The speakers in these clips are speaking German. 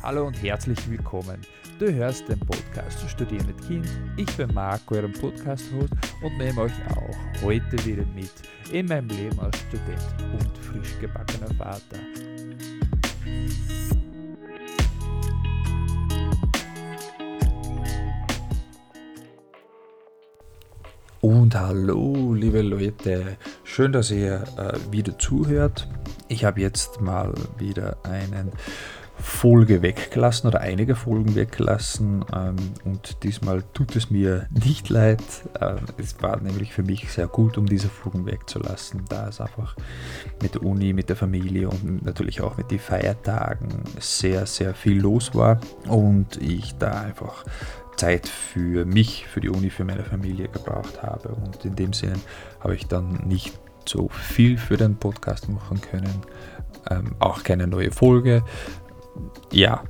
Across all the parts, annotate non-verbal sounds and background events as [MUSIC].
Hallo und herzlich willkommen. Du hörst den Podcast Studieren mit Kind. Ich bin Marco, euer Podcast-Host und nehme euch auch heute wieder mit in meinem Leben als Student und frisch gebackener Vater. Und hallo, liebe Leute, schön, dass ihr äh, wieder zuhört. Ich habe jetzt mal wieder einen Folge weggelassen oder einige Folgen weggelassen ähm, und diesmal tut es mir nicht leid. Äh, es war nämlich für mich sehr gut, um diese Folgen wegzulassen, da es einfach mit der Uni, mit der Familie und natürlich auch mit den Feiertagen sehr, sehr viel los war und ich da einfach Zeit für mich, für die Uni, für meine Familie gebraucht habe und in dem Sinne habe ich dann nicht so viel für den Podcast machen können. Ähm, auch keine neue Folge ja,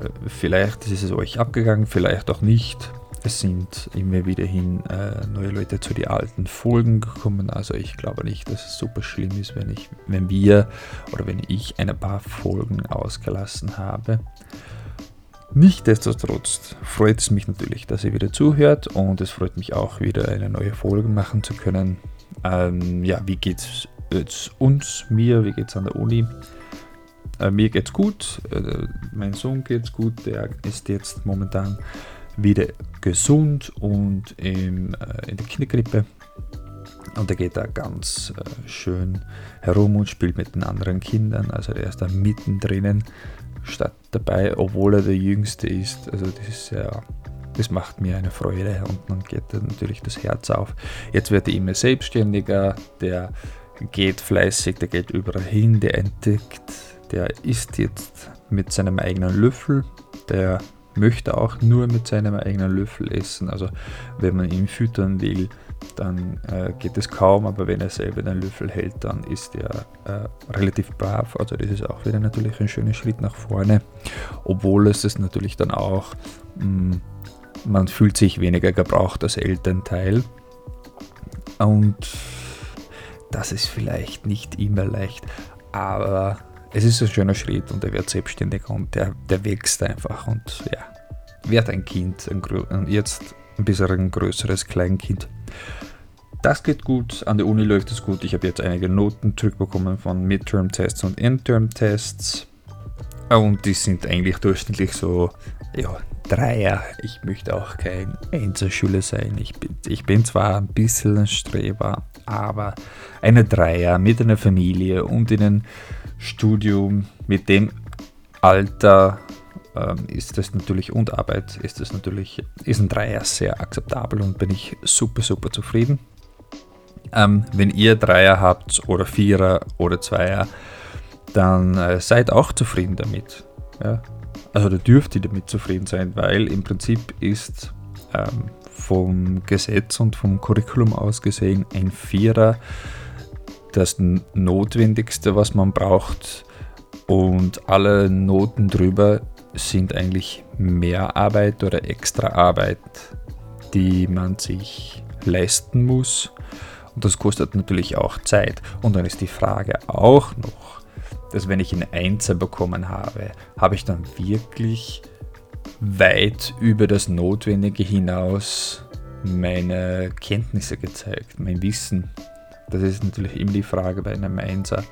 äh, vielleicht ist es euch abgegangen, vielleicht auch nicht. Es sind immer wieder hin äh, neue Leute zu den alten Folgen gekommen. Also ich glaube nicht, dass es super schlimm ist, wenn ich, wenn wir oder wenn ich ein paar Folgen ausgelassen habe. Nichtsdestotrotz freut es mich natürlich, dass ihr wieder zuhört und es freut mich auch wieder eine neue Folge machen zu können. Ähm, ja, wie geht es uns, mir, wie geht es an der Uni? Äh, mir geht's gut, äh, mein Sohn geht's gut, der ist jetzt momentan wieder gesund und im, äh, in der Kinderkrippe. Und er geht da ganz äh, schön herum und spielt mit den anderen Kindern. Also er ist da mittendrin statt dabei, obwohl er der Jüngste ist. Also das ist ja, das macht mir eine Freude und dann geht natürlich das Herz auf. Jetzt wird er immer selbstständiger, der geht fleißig, der geht überall hin, der entdeckt der isst jetzt mit seinem eigenen Löffel. Der möchte auch nur mit seinem eigenen Löffel essen. Also wenn man ihn füttern will, dann äh, geht es kaum, aber wenn er selber den Löffel hält, dann ist er äh, relativ brav. Also das ist auch wieder natürlich ein schöner Schritt nach vorne, obwohl es ist natürlich dann auch, mh, mm, man fühlt sich weniger gebraucht als Elternteil. Und das ist vielleicht nicht immer leicht, aber es ist ein schöner Schritt und er wird selbstständiger und der, der wächst einfach und ja, wird ein Kind, ein, jetzt ein bisschen ein größeres Kleinkind. Das geht gut, an der Uni läuft es gut. Ich habe jetzt einige Noten zurückbekommen von Midterm-Tests und Intern-Tests. Und die sind eigentlich durchschnittlich so, ja, Dreier. Ich möchte auch kein Einzelschüler sein. Ich bin, ich bin zwar ein bisschen ein Streber, aber eine Dreier mit einer Familie und in einem Studium mit dem Alter ähm, ist das natürlich und Arbeit ist das natürlich, ist ein Dreier sehr akzeptabel und bin ich super, super zufrieden. Ähm, wenn ihr Dreier habt oder Vierer oder Zweier, dann äh, seid auch zufrieden damit. Ja? Also da dürft ihr damit zufrieden sein, weil im Prinzip ist ähm, vom Gesetz und vom Curriculum aus gesehen ein Vierer das Notwendigste, was man braucht. Und alle Noten drüber sind eigentlich mehr Arbeit oder extra Arbeit, die man sich leisten muss. Und das kostet natürlich auch Zeit. Und dann ist die Frage auch noch, dass wenn ich eine Einser bekommen habe, habe ich dann wirklich weit über das Notwendige hinaus meine Kenntnisse gezeigt, mein Wissen. Das ist natürlich immer die Frage bei einem Einser.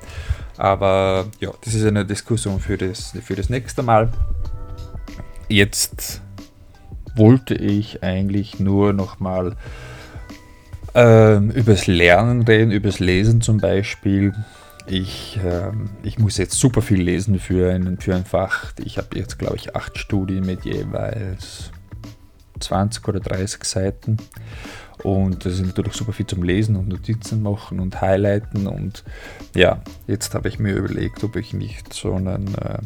Aber ja, das ist eine Diskussion für das, für das nächste Mal. Jetzt wollte ich eigentlich nur nochmal ähm, übers Lernen reden, übers Lesen zum Beispiel. Ich, ähm, ich muss jetzt super viel lesen für ein, für ein Fach. Ich habe jetzt, glaube ich, acht Studien mit jeweils 20 oder 30 Seiten. Und das ist natürlich super viel zum Lesen und Notizen machen und Highlighten. Und ja, jetzt habe ich mir überlegt, ob ich nicht so ein äh,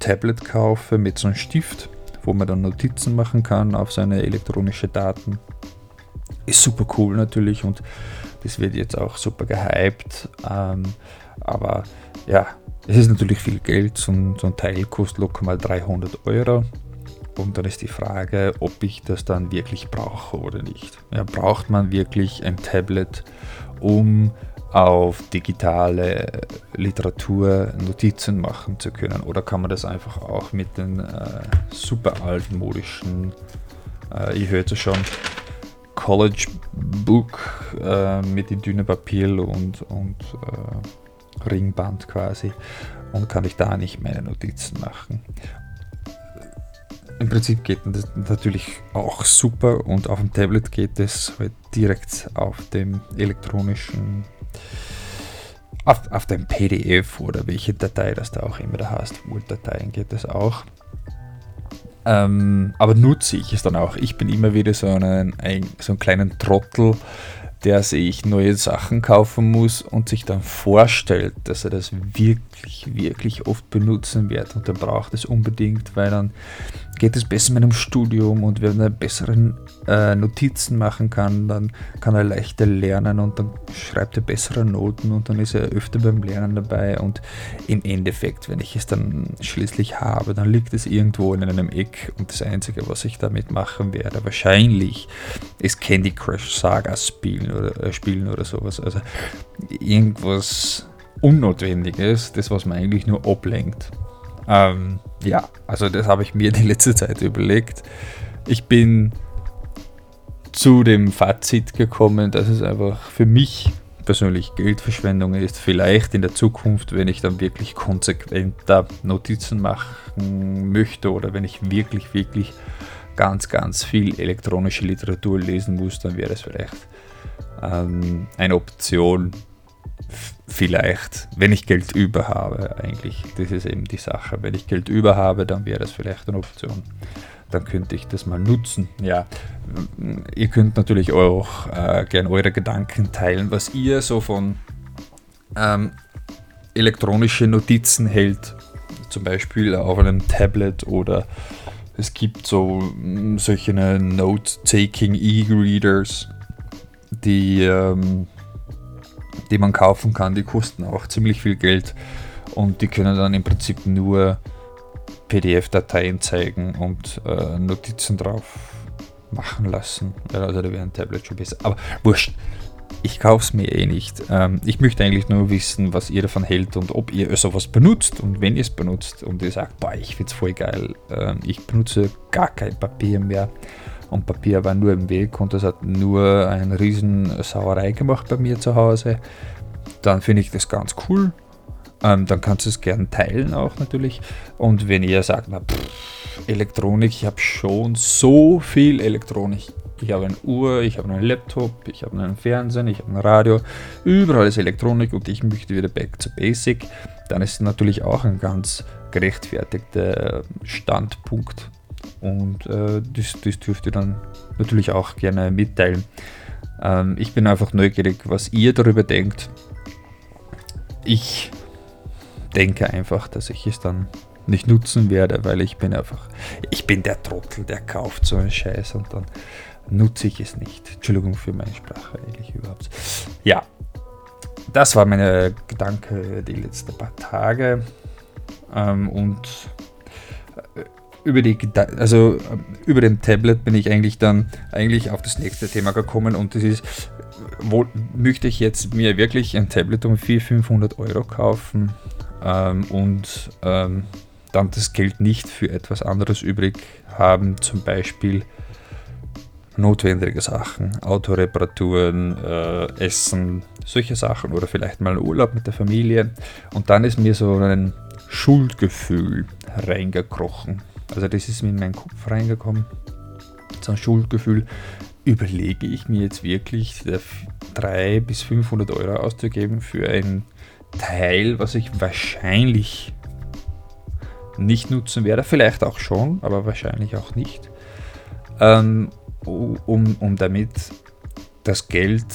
Tablet kaufe mit so einem Stift, wo man dann Notizen machen kann auf seine elektronischen Daten. Ist super cool natürlich und das wird jetzt auch super gehypt. Ähm, aber ja, es ist natürlich viel Geld. So ein, so ein Teil kostet locker mal 300 Euro. Und dann ist die Frage, ob ich das dann wirklich brauche oder nicht. Ja, braucht man wirklich ein Tablet, um auf digitale Literatur Notizen machen zu können? Oder kann man das einfach auch mit den äh, super altmodischen, äh, ich hörte schon, College Book äh, mit dem dünnen Papier und, und äh, Ringband quasi und kann ich da nicht meine Notizen machen. Im Prinzip geht das natürlich auch super und auf dem Tablet geht es halt direkt auf dem elektronischen, auf, auf dem PDF oder welche Datei das da auch immer da hast. Word-Dateien geht es auch. Ähm, aber nutze ich es dann auch. Ich bin immer wieder so, einen, ein, so einen kleinen Trottel, der sich neue Sachen kaufen muss und sich dann vorstellt, dass er das wirklich, wirklich oft benutzen wird. Und er braucht es unbedingt, weil dann geht es besser mit dem Studium und wenn er bessere äh, Notizen machen kann, dann kann er leichter lernen und dann schreibt er bessere Noten und dann ist er öfter beim Lernen dabei und im Endeffekt, wenn ich es dann schließlich habe, dann liegt es irgendwo in einem Eck und das Einzige, was ich damit machen werde, wahrscheinlich ist Candy Crush Saga spielen oder, äh, spielen oder sowas. Also irgendwas Unnotwendiges, das was man eigentlich nur ablenkt. Ähm, ja, also das habe ich mir die letzte Zeit überlegt. Ich bin zu dem Fazit gekommen, dass es einfach für mich persönlich Geldverschwendung ist. Vielleicht in der Zukunft, wenn ich dann wirklich konsequenter Notizen machen möchte oder wenn ich wirklich, wirklich ganz, ganz viel elektronische Literatur lesen muss, dann wäre es vielleicht ähm, eine Option, vielleicht, wenn ich Geld über habe, eigentlich. Das ist eben die Sache. Wenn ich Geld über habe, dann wäre das vielleicht eine Option. Dann könnte ich das mal nutzen. Ja, ihr könnt natürlich auch äh, gerne eure Gedanken teilen, was ihr so von ähm, elektronischen Notizen hält. Zum Beispiel auf einem Tablet oder es gibt so mm, solche Note-Taking E-Readers, die ähm, die man kaufen kann, die kosten auch ziemlich viel Geld und die können dann im Prinzip nur PDF-Dateien zeigen und äh, Notizen drauf machen lassen. Also da wäre ein Tablet schon besser. Aber wurscht, ich kaufe es mir eh nicht. Ähm, ich möchte eigentlich nur wissen, was ihr davon hält und ob ihr sowas benutzt und wenn ihr es benutzt und ihr sagt, boah, ich finde es voll geil, ähm, ich benutze gar kein Papier mehr und Papier war nur im Weg und das hat nur eine riesen Sauerei gemacht bei mir zu Hause, dann finde ich das ganz cool. Ähm, dann kannst du es gerne teilen auch natürlich. Und wenn ihr sagt, na, pff, Elektronik, ich habe schon so viel Elektronik. Ich habe eine Uhr, ich habe einen Laptop, ich habe einen Fernsehen, ich habe ein Radio, überall ist Elektronik und ich möchte wieder back to basic, dann ist es natürlich auch ein ganz gerechtfertigter Standpunkt, und äh, das, das dürft ihr dann natürlich auch gerne mitteilen. Ähm, ich bin einfach neugierig, was ihr darüber denkt. Ich denke einfach, dass ich es dann nicht nutzen werde, weil ich bin einfach, ich bin der Trottel, der kauft so einen Scheiß und dann nutze ich es nicht. Entschuldigung für meine Sprache eigentlich überhaupt. Ja, das war meine Gedanke die letzten paar Tage. Ähm, und äh, über die also über dem Tablet bin ich eigentlich dann eigentlich auf das nächste Thema gekommen und das ist, wo möchte ich jetzt mir wirklich ein Tablet um 400, 500 Euro kaufen ähm, und ähm, dann das Geld nicht für etwas anderes übrig haben, zum Beispiel notwendige Sachen, Autoreparaturen, äh, Essen, solche Sachen oder vielleicht mal Urlaub mit der Familie. Und dann ist mir so ein Schuldgefühl reingekrochen. Also das ist mir in meinen Kopf reingekommen. So ein Schuldgefühl. Überlege ich mir jetzt wirklich 300 bis 500 Euro auszugeben für ein Teil, was ich wahrscheinlich nicht nutzen werde. Vielleicht auch schon, aber wahrscheinlich auch nicht. Ähm, um, um damit das Geld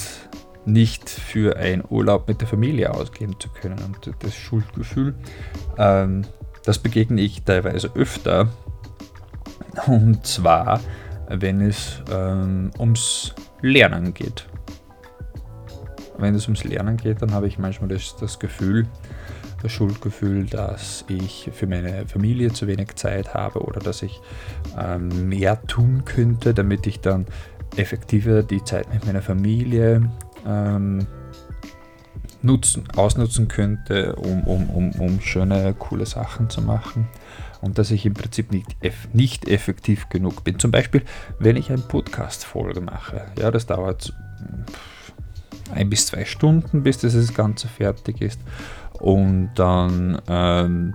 nicht für einen Urlaub mit der Familie ausgeben zu können. Und das Schuldgefühl, ähm, das begegne ich teilweise öfter. Und zwar, wenn es ähm, ums Lernen geht. Wenn es ums Lernen geht, dann habe ich manchmal das, das Gefühl, das Schuldgefühl, dass ich für meine Familie zu wenig Zeit habe oder dass ich ähm, mehr tun könnte, damit ich dann effektiver die Zeit mit meiner Familie ähm, nutzen, ausnutzen könnte, um, um, um, um schöne, coole Sachen zu machen. Und dass ich im Prinzip nicht, nicht effektiv genug bin. Zum Beispiel, wenn ich eine Podcast-Folge mache. Ja, das dauert ein bis zwei Stunden, bis das Ganze fertig ist. Und dann, ähm,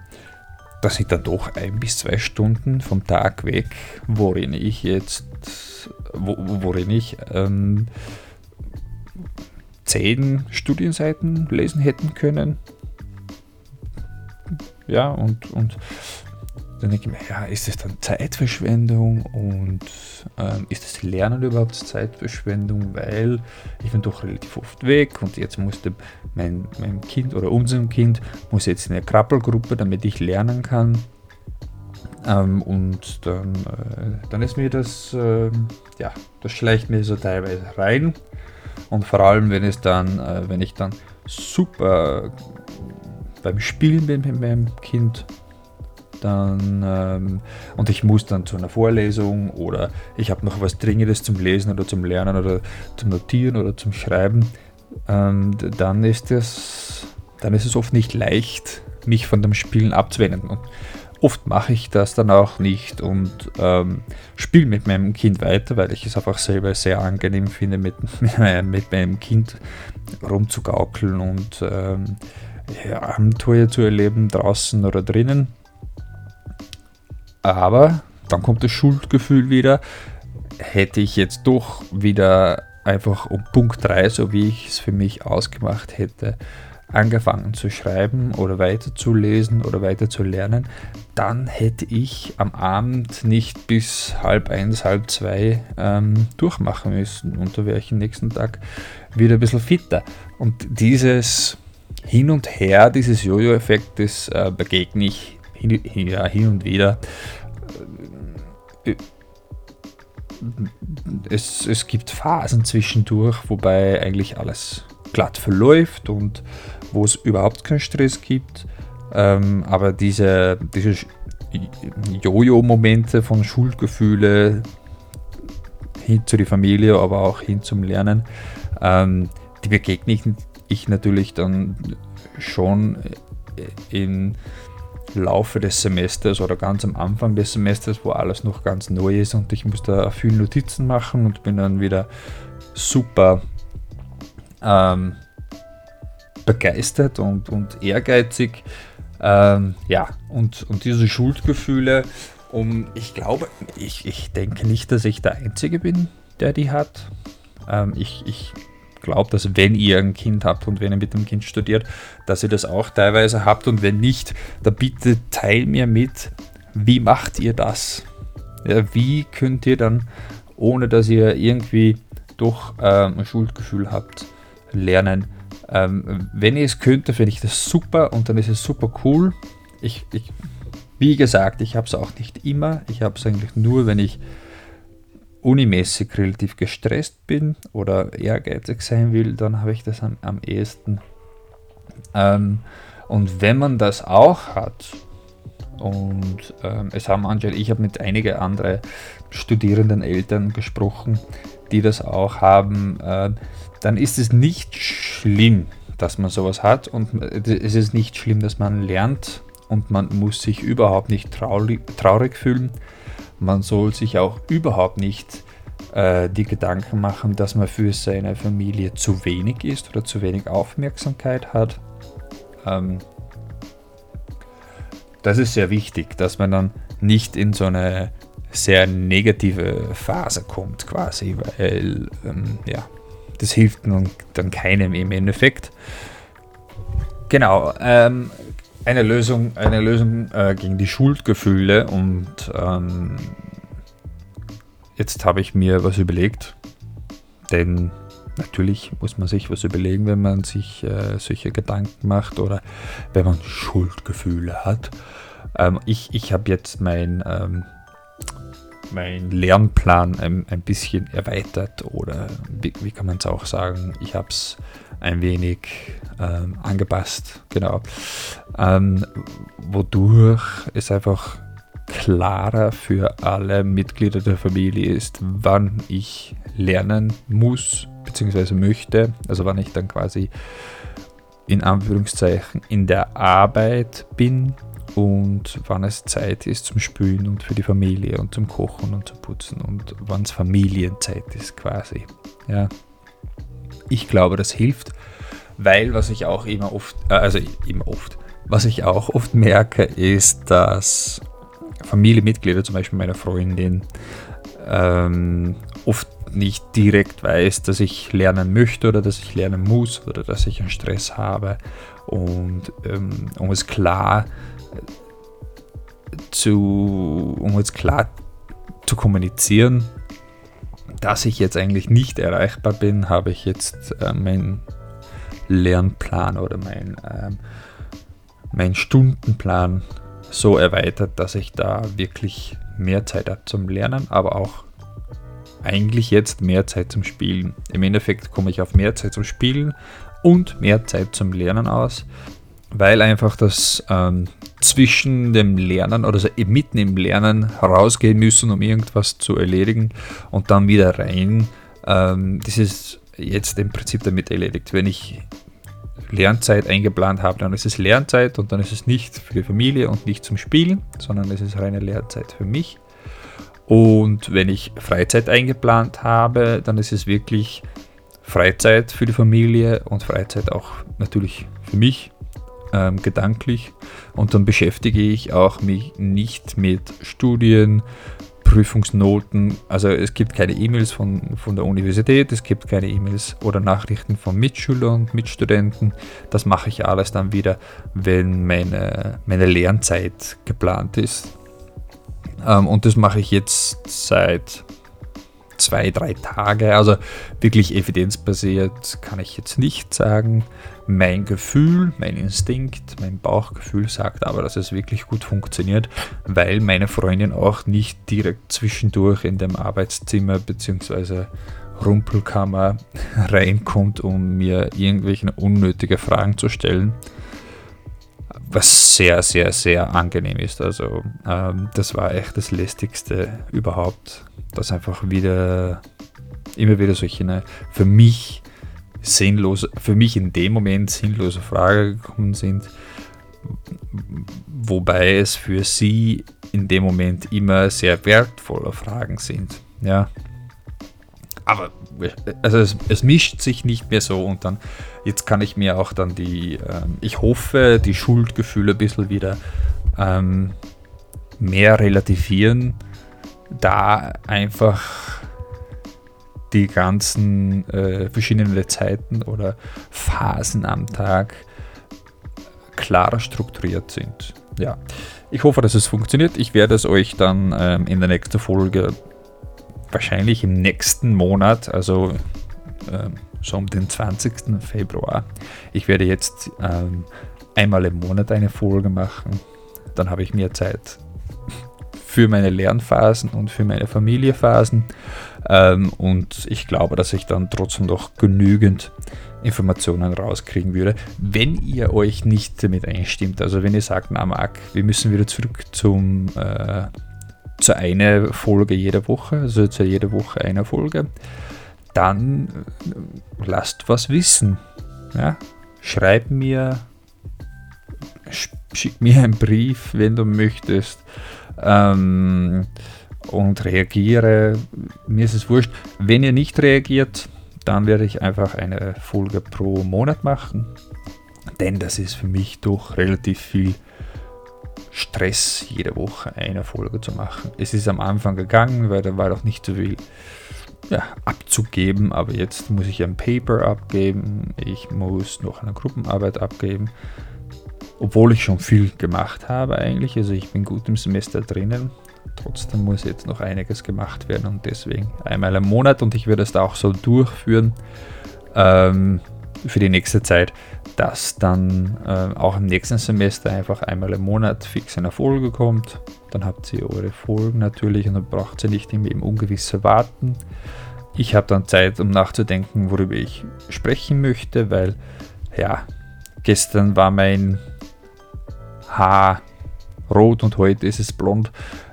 das sind dann doch ein bis zwei Stunden vom Tag weg, worin ich jetzt, wo, worin ich ähm, zehn Studienseiten lesen hätten können. Ja, und, und dann denke ich mir, ja, ist das dann Zeitverschwendung und ähm, ist das Lernen überhaupt Zeitverschwendung, weil ich bin doch relativ oft weg und jetzt musste mein, mein Kind oder unserem Kind muss jetzt in eine Krabbelgruppe, damit ich lernen kann. Ähm, und dann, äh, dann ist mir das, äh, ja, das schleicht mir so teilweise rein. Und vor allem, wenn es dann, äh, wenn ich dann super beim Spielen bin mit meinem Kind, dann ähm, und ich muss dann zu einer Vorlesung oder ich habe noch was Dringendes zum Lesen oder zum Lernen oder zum Notieren oder zum Schreiben, ähm, dann ist es dann ist es oft nicht leicht, mich von dem Spielen abzuwenden. Und oft mache ich das dann auch nicht und ähm, spiele mit meinem Kind weiter, weil ich es einfach selber sehr angenehm finde, mit, [LAUGHS] mit meinem Kind rumzugaukeln und ähm, ja, Abenteuer zu erleben, draußen oder drinnen. Aber dann kommt das Schuldgefühl wieder. Hätte ich jetzt doch wieder einfach um Punkt 3, so wie ich es für mich ausgemacht hätte, angefangen zu schreiben oder weiterzulesen oder weiter zu lernen, dann hätte ich am Abend nicht bis halb eins, halb zwei ähm, durchmachen müssen und da wäre ich am nächsten Tag wieder ein bisschen fitter. Und dieses Hin und Her, dieses Jojo-Effekt, das äh, begegne ich hin, ja, hin und wieder. Es, es gibt Phasen zwischendurch, wobei eigentlich alles glatt verläuft und wo es überhaupt keinen Stress gibt. Ähm, aber diese, diese Jojo-Momente von Schuldgefühle hin zu der Familie, aber auch hin zum Lernen, ähm, die begegne ich, ich natürlich dann schon in Laufe des Semesters oder ganz am Anfang des Semesters, wo alles noch ganz neu ist und ich muss da viel Notizen machen und bin dann wieder super ähm, begeistert und, und ehrgeizig. Ähm, ja, und, und diese Schuldgefühle, um, ich glaube, ich, ich denke nicht, dass ich der Einzige bin, der die hat. Ähm, ich, ich glaube, dass wenn ihr ein Kind habt und wenn ihr mit dem Kind studiert, dass ihr das auch teilweise habt und wenn nicht, dann bitte teil mir mit, wie macht ihr das? Ja, wie könnt ihr dann, ohne dass ihr irgendwie doch ähm, ein Schuldgefühl habt, lernen? Ähm, wenn ihr es könnt, finde ich das super und dann ist es super cool. Ich, ich wie gesagt, ich habe es auch nicht immer. Ich habe es eigentlich nur, wenn ich unimäßig relativ gestresst bin oder ehrgeizig sein will, dann habe ich das am, am ehesten. Ähm, und wenn man das auch hat, und ähm, es haben anscheinend, ich habe mit einigen anderen studierenden Eltern gesprochen, die das auch haben, äh, dann ist es nicht schlimm, dass man sowas hat und es ist nicht schlimm, dass man lernt und man muss sich überhaupt nicht traurig, traurig fühlen man soll sich auch überhaupt nicht äh, die Gedanken machen, dass man für seine Familie zu wenig ist oder zu wenig Aufmerksamkeit hat. Ähm, das ist sehr wichtig, dass man dann nicht in so eine sehr negative Phase kommt, quasi, weil ähm, ja, das hilft dann keinem im Endeffekt. Genau, ähm, eine Lösung, eine Lösung äh, gegen die Schuldgefühle und ähm, jetzt habe ich mir was überlegt, denn natürlich muss man sich was überlegen, wenn man sich äh, solche Gedanken macht oder wenn man Schuldgefühle hat. Ähm, ich ich habe jetzt mein, ähm, mein Lernplan ein, ein bisschen erweitert oder wie, wie kann man es auch sagen, ich habe es ein wenig ähm, angepasst, genau. Ähm, wodurch es einfach klarer für alle Mitglieder der Familie ist, wann ich lernen muss bzw. möchte, also wann ich dann quasi in Anführungszeichen in der Arbeit bin und wann es Zeit ist zum Spülen und für die Familie und zum Kochen und zum Putzen und wann es Familienzeit ist quasi. Ja. Ich glaube, das hilft, weil was ich auch immer oft, äh, also immer oft, was ich auch oft merke, ist, dass Familienmitglieder, zum Beispiel meine Freundin, ähm, oft nicht direkt weiß, dass ich lernen möchte oder dass ich lernen muss oder dass ich einen Stress habe. Und ähm, um es klar zu, um es klar zu kommunizieren, dass ich jetzt eigentlich nicht erreichbar bin, habe ich jetzt äh, meinen Lernplan oder mein, äh, mein Stundenplan so erweitert, dass ich da wirklich mehr Zeit habe zum Lernen, aber auch eigentlich jetzt mehr Zeit zum Spielen. Im Endeffekt komme ich auf mehr Zeit zum Spielen und mehr Zeit zum Lernen aus, weil einfach das ähm, zwischen dem Lernen oder so mitten im Lernen rausgehen müssen, um irgendwas zu erledigen und dann wieder rein. Ähm, das ist jetzt im Prinzip damit erledigt. Wenn ich Lernzeit eingeplant habe, dann ist es Lernzeit und dann ist es nicht für die Familie und nicht zum Spielen, sondern es ist reine Lernzeit für mich. Und wenn ich Freizeit eingeplant habe, dann ist es wirklich Freizeit für die Familie und Freizeit auch natürlich für mich ähm, gedanklich. Und dann beschäftige ich auch mich nicht mit Studien, Prüfungsnoten. Also es gibt keine E-Mails von, von der Universität, es gibt keine E-Mails oder Nachrichten von Mitschülern und Mitstudenten. Das mache ich alles dann wieder, wenn meine, meine Lernzeit geplant ist. Ähm, und das mache ich jetzt seit zwei, drei Tage. Also wirklich evidenzbasiert kann ich jetzt nicht sagen. Mein Gefühl, mein Instinkt, mein Bauchgefühl sagt aber, dass es wirklich gut funktioniert, weil meine Freundin auch nicht direkt zwischendurch in dem Arbeitszimmer bzw. Rumpelkammer [LAUGHS] reinkommt, um mir irgendwelche unnötige Fragen zu stellen was sehr, sehr, sehr angenehm ist. Also ähm, das war echt das lästigste überhaupt, dass einfach wieder immer wieder solche eine für mich sinnlose, für mich in dem Moment sinnlose Fragen gekommen sind, wobei es für sie in dem Moment immer sehr wertvolle Fragen sind. Ja. Aber also es, es, mischt sich nicht mehr so und dann, jetzt kann ich mir auch dann die, ähm, ich hoffe, die Schuldgefühle ein bisschen wieder ähm, mehr relativieren, da einfach die ganzen äh, verschiedenen Zeiten oder Phasen am Tag klarer strukturiert sind. Ja, ich hoffe, dass es funktioniert. Ich werde es euch dann ähm, in der nächsten Folge wahrscheinlich im nächsten Monat, also äh, so um den 20. Februar. Ich werde jetzt ähm, einmal im Monat eine Folge machen. Dann habe ich mehr Zeit für meine Lernphasen und für meine Familiephasen. Ähm, und ich glaube, dass ich dann trotzdem noch genügend Informationen rauskriegen würde, wenn ihr euch nicht damit einstimmt. Also wenn ihr sagt, na Marc, wir müssen wieder zurück zum äh, zu einer Folge jeder Woche, also zu jeder Woche einer Folge, dann äh, lasst was wissen. Ja? Schreib mir, schick mir einen Brief, wenn du möchtest. Ähm, und reagiere. Mir ist es wurscht. Wenn ihr nicht reagiert, dann werde ich einfach eine Folge pro Monat machen. Denn das ist für mich doch relativ viel Stress, jede Woche eine Folge zu machen. Es ist am Anfang gegangen, weil da war doch nicht so viel ja, abzugeben, aber jetzt muss ich ein Paper abgeben, ich muss noch eine Gruppenarbeit abgeben, obwohl ich schon viel gemacht habe eigentlich, also ich bin gut im Semester drinnen, trotzdem muss jetzt noch einiges gemacht werden und deswegen einmal im Monat und ich werde es da auch so durchführen. Ähm, für die nächste Zeit dass dann äh, auch im nächsten Semester einfach einmal im Monat fix eine Folge kommt. Dann habt ihr eure Folgen natürlich und dann braucht ihr nicht im Ungewisse warten. Ich habe dann Zeit, um nachzudenken, worüber ich sprechen möchte, weil ja, gestern war mein Haar rot und heute ist es blond.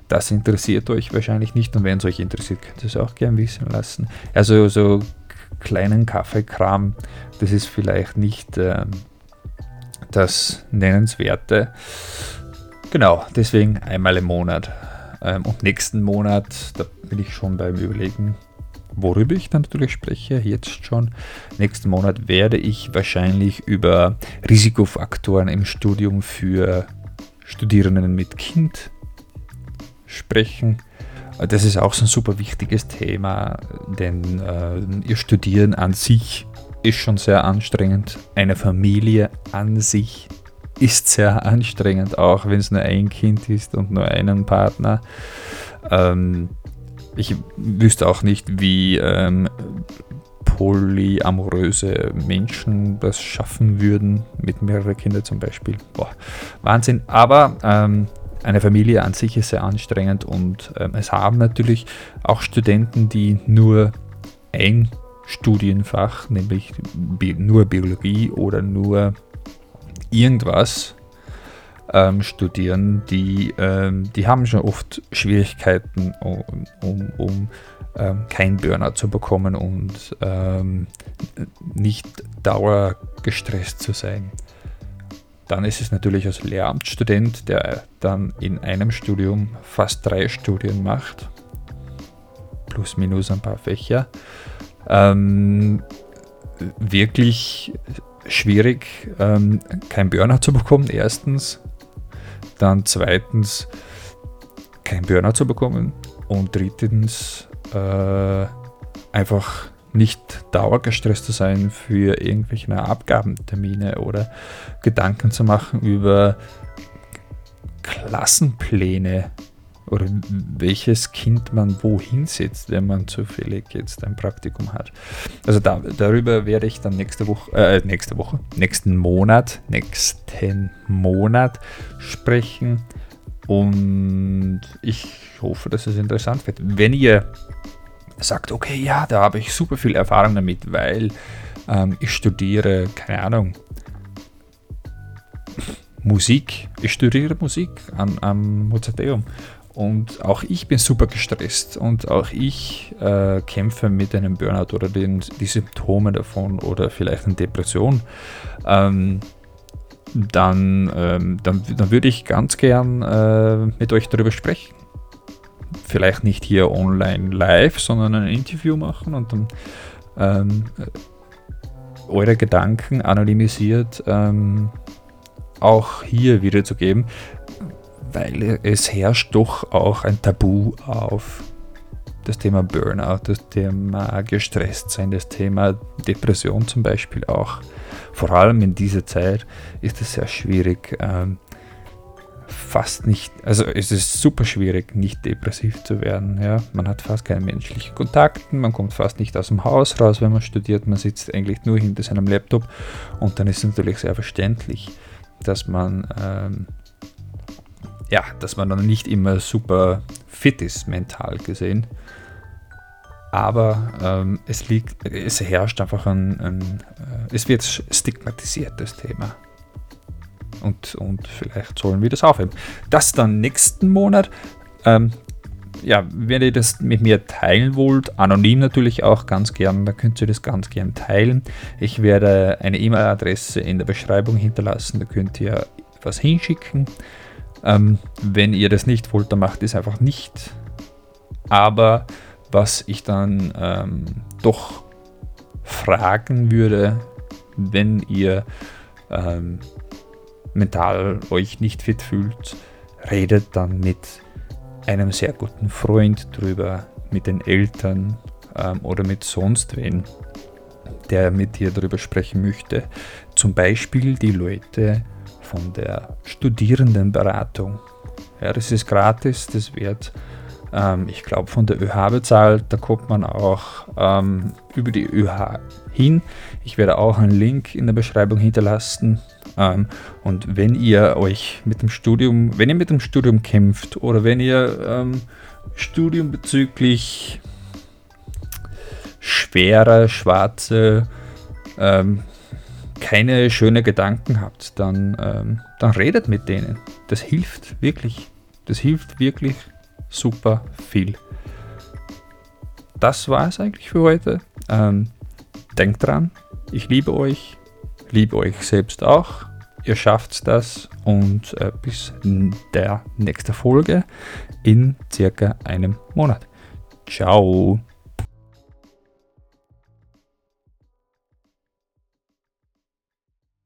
Das interessiert euch wahrscheinlich nicht und wenn es euch interessiert, könnt ihr es auch gern wissen lassen. Also so kleinen Kaffeekram, das ist vielleicht nicht äh, das Nennenswerte. Genau, deswegen einmal im Monat. Ähm, und nächsten Monat, da bin ich schon beim Überlegen, worüber ich dann natürlich spreche, jetzt schon. Nächsten Monat werde ich wahrscheinlich über Risikofaktoren im Studium für Studierenden mit Kind sprechen. Das ist auch so ein super wichtiges Thema, denn äh, ihr Studieren an sich ist schon sehr anstrengend. Eine Familie an sich ist sehr anstrengend, auch wenn es nur ein Kind ist und nur einen Partner. Ähm, ich wüsste auch nicht, wie ähm, polyamoröse Menschen das schaffen würden, mit mehreren Kindern zum Beispiel. Boah, Wahnsinn. Aber ähm, eine Familie an sich ist sehr anstrengend und ähm, es haben natürlich auch Studenten, die nur ein Studienfach, nämlich Bi nur Biologie oder nur irgendwas ähm, studieren, die, ähm, die haben schon oft Schwierigkeiten, um, um, um ähm, kein Burnout zu bekommen und ähm, nicht dauergestresst zu sein. Dann ist es natürlich als Lehramtsstudent, der dann in einem Studium fast drei Studien macht, plus minus ein paar Fächer, ähm, wirklich schwierig, ähm, kein Burnout zu bekommen, erstens. Dann zweitens, kein Burnout zu bekommen. Und drittens, äh, einfach nicht dauergestresst zu sein für irgendwelche Abgabentermine oder Gedanken zu machen über Klassenpläne oder welches Kind man wohin setzt, wenn man zufällig jetzt ein Praktikum hat. Also da, darüber werde ich dann nächste Woche, äh, nächste Woche, nächsten Monat, nächsten Monat sprechen. Und ich hoffe, dass es interessant wird. Wenn ihr sagt, okay, ja, da habe ich super viel Erfahrung damit, weil ähm, ich studiere, keine Ahnung, Musik. Ich studiere Musik am, am Mozarteum. Und auch ich bin super gestresst und auch ich äh, kämpfe mit einem Burnout oder den, die Symptome davon oder vielleicht eine Depression. Ähm, dann, ähm, dann, dann würde ich ganz gern äh, mit euch darüber sprechen vielleicht nicht hier online live, sondern ein Interview machen und dann ähm, eure Gedanken anonymisiert ähm, auch hier wiederzugeben, weil es herrscht doch auch ein Tabu auf das Thema Burnout, das Thema gestresst sein, das Thema Depression zum Beispiel auch. Vor allem in dieser Zeit ist es sehr schwierig, ähm, fast nicht, also es ist super schwierig, nicht depressiv zu werden. Ja? Man hat fast keine menschlichen Kontakte, man kommt fast nicht aus dem Haus raus, wenn man studiert, man sitzt eigentlich nur hinter seinem Laptop und dann ist es natürlich sehr verständlich, dass man ähm, ja, dass man dann nicht immer super fit ist, mental gesehen. Aber ähm, es liegt, es herrscht einfach ein, ein äh, es wird stigmatisiert, das Thema und, und vielleicht sollen wir das aufheben. Das dann nächsten Monat. Ähm, ja, wenn ihr das mit mir teilen wollt, anonym natürlich auch ganz gern, dann könnt ihr das ganz gern teilen. Ich werde eine E-Mail-Adresse in der Beschreibung hinterlassen, da könnt ihr was hinschicken. Ähm, wenn ihr das nicht wollt, dann macht es einfach nicht. Aber was ich dann ähm, doch fragen würde, wenn ihr ähm, mental euch nicht fit fühlt, redet dann mit einem sehr guten Freund drüber, mit den Eltern ähm, oder mit sonst wen, der mit dir darüber sprechen möchte. Zum Beispiel die Leute von der Studierendenberatung. Ja, das ist gratis, das wird, ähm, ich glaube, von der ÖH bezahlt. Da kommt man auch ähm, über die ÖH hin. Ich werde auch einen Link in der Beschreibung hinterlassen. Ähm, und wenn ihr euch mit dem Studium, wenn ihr mit dem Studium kämpft oder wenn ihr ähm, Studium bezüglich schwerer, schwarze, ähm, keine schönen Gedanken habt, dann, ähm, dann redet mit denen. Das hilft wirklich. Das hilft wirklich super viel. Das war es eigentlich für heute. Ähm, denkt dran, ich liebe euch, liebe euch selbst auch. ihr schafft das und äh, bis der nächste Folge in circa einem Monat. Ciao.